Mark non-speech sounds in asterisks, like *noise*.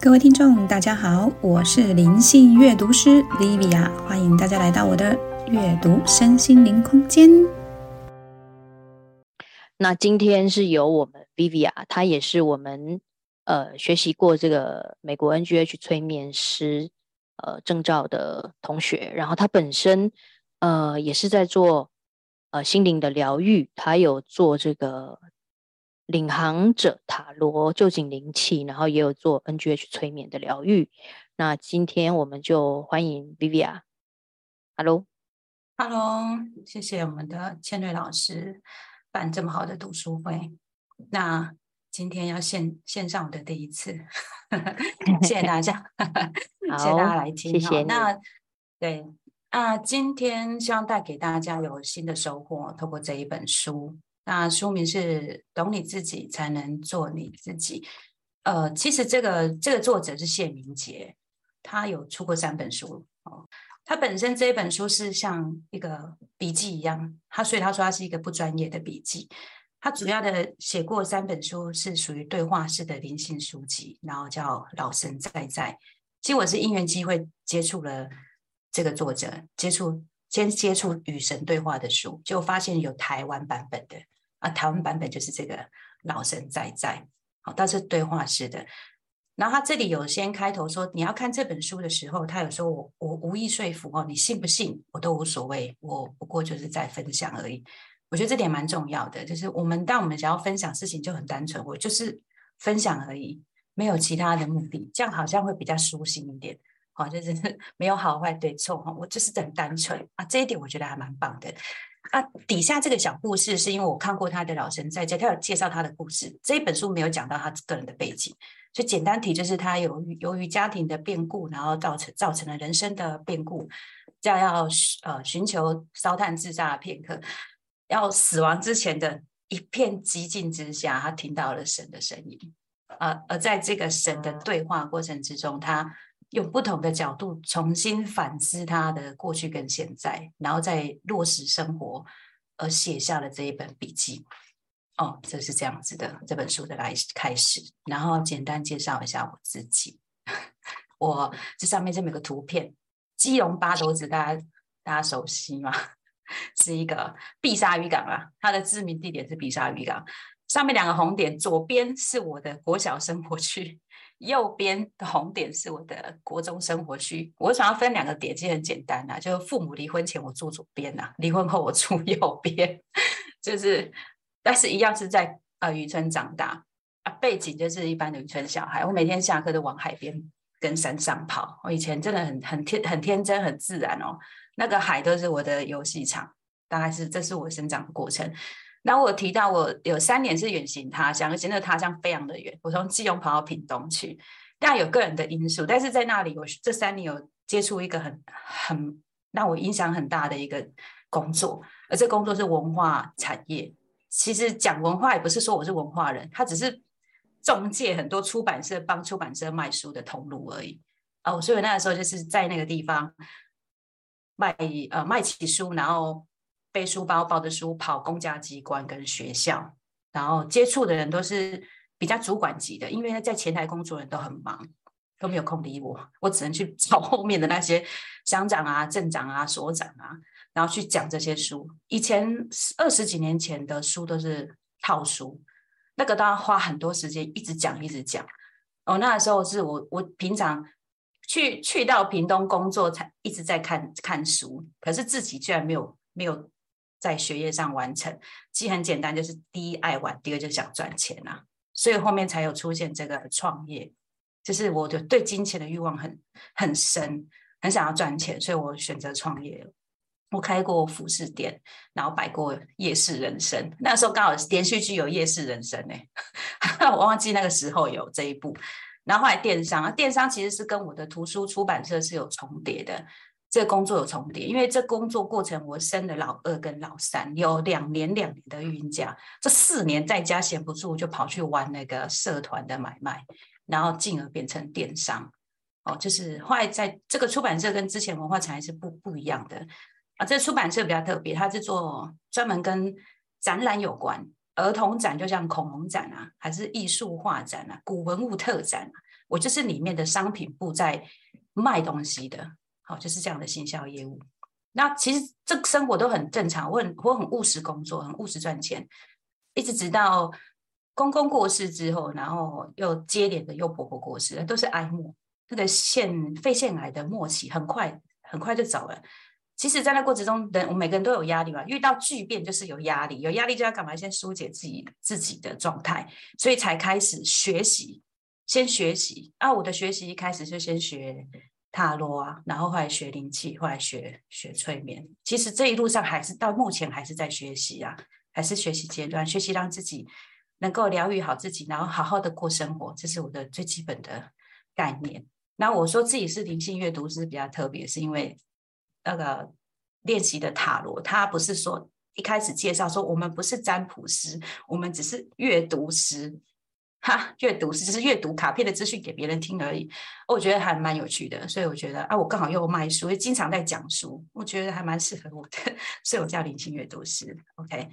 各位听众，大家好，我是灵性阅读师 Vivia，欢迎大家来到我的阅读身心灵空间。那今天是由我们 Vivia，她也是我们呃学习过这个美国 NGH 催眠师呃证照的同学，然后她本身呃也是在做呃心灵的疗愈，她有做这个。领航者塔罗旧景灵气，然后也有做 NGH 催眠的疗愈。那今天我们就欢迎 Vivia。Hello，Hello，谢谢我们的千瑞老师办这么好的读书会。那今天要线线上我的第一次，*laughs* 谢谢大家，*laughs* 谢谢大家来听。谢谢那对啊，今天希望带给大家有新的收获，透过这一本书。那书名是“懂你自己，才能做你自己”。呃，其实这个这个作者是谢明杰，他有出过三本书哦。他本身这一本书是像一个笔记一样，他所以他说他是一个不专业的笔记。他主要的写过三本书是属于对话式的灵性书籍，然后叫《老神在在》。其实我是因缘机会接触了这个作者，接触先接触与神对话的书，就发现有台湾版本的。啊，台湾版本就是这个老神在在，好，它是对话式的。然后他这里有先开头说，你要看这本书的时候，他有说我我无意说服哦，你信不信我都无所谓，我不过就是在分享而已。我觉得这点蛮重要的，就是我们当我们想要分享事情就很单纯，我就是分享而已，没有其他的目的，这样好像会比较舒心一点。好，就是 *laughs* 没有好坏对错哈，我就是很单纯啊，这一点我觉得还蛮棒的。啊，底下这个小故事是因为我看过他的老神在在，他有介绍他的故事。这一本书没有讲到他个人的背景，所以简单提，就是他由于由于家庭的变故，然后造成造成了人生的变故，这样要呃寻求烧炭自杀的片刻，要死亡之前的一片寂静之下，他听到了神的声音。啊，而在这个神的对话过程之中，他。用不同的角度重新反思他的过去跟现在，然后再落实生活，而写下了这一本笔记。哦，这是这样子的这本书的来开始，然后简单介绍一下我自己。*laughs* 我这上面这么有个图片，基隆八斗子，大家大家熟悉吗？*laughs* 是一个碧沙渔港啊，它的知名地点是碧沙渔港。上面两个红点，左边是我的国小生活区。右边的红点是我的国中生活区。我想要分两个点，其实很简单呐，就是父母离婚前我住左边呐，离婚后我住右边，*laughs* 就是，但是一样是在呃渔村长大啊，背景就是一般的渔村小孩。我每天下课都往海边跟山上跑，我以前真的很很天很天真很自然哦，那个海都是我的游戏场，大概是这是我生长的过程。然后我提到我有三年是远行他乡，而且那他乡非常的远，我从基隆跑到屏东去。当然有个人的因素，但是在那里我这三年有接触一个很很让我影响很大的一个工作，而这工作是文化产业。其实讲文化也不是说我是文化人，他只是中介很多出版社帮出版社卖书的通路而已。哦，所以我那个时候就是在那个地方卖呃卖起书，然后。背书包抱着书跑公家机关跟学校，然后接触的人都是比较主管级的，因为在前台工作人都很忙，都没有空理我，我只能去 *laughs* 找后面的那些乡长啊、镇长啊、所长啊，然后去讲这些书。以前二十几年前的书都是套书，那个都要花很多时间一直讲一直讲。哦，那时候是我我平常去去到屏东工作才一直在看看书，可是自己居然没有没有。在学业上完成，其实很简单，就是第一爱玩，第二就是想赚钱啊，所以后面才有出现这个创业，就是我的对金钱的欲望很很深，很想要赚钱，所以我选择创业。我开过服饰店，然后摆过夜市人生，那时候刚好连续剧有夜市人生呢，*laughs* 我忘记那个时候有这一部。然后后来电商啊，电商其实是跟我的图书出版社是有重叠的。这工作有重叠，因为这工作过程我生了老二跟老三，有两年两年的孕假，这四年在家闲不住，就跑去玩那个社团的买卖，然后进而变成电商。哦，就是后来在这个出版社跟之前文化产业是不不一样的啊。这出版社比较特别，它是做专门跟展览有关，儿童展就像恐龙展啊，还是艺术画展啊、古文物特展啊，我就是里面的商品部在卖东西的，好，就是这样的行销业务。那其实这生活都很正常，我很我很务实工作，很务实赚钱，一直直到公公过世之后，然后又接连的又婆婆过世，都是哀莫。那个腺肺腺癌的末期很快很快就走了。其实，在那过程中，人我们每个人都有压力嘛？遇到巨变就是有压力，有压力就要干嘛？先疏解自己自己的状态，所以才开始学习，先学习啊！我的学习一开始就先学塔罗啊，然后后来学灵气，后来学学催眠。其实这一路上还是到目前还是在学习啊，还是学习阶段，学习让自己能够疗愈好自己，然后好好的过生活，这是我的最基本的概念。那我说自己是灵性阅读是比较特别，是因为。那个练习的塔罗，他不是说一开始介绍说我们不是占卜师，我们只是阅读师，哈，阅读是就是阅读卡片的资讯给别人听而已。我觉得还蛮有趣的，所以我觉得啊，我刚好又卖书，又经常在讲书，我觉得还蛮适合我的，*laughs* 所以我叫灵性阅读师。OK，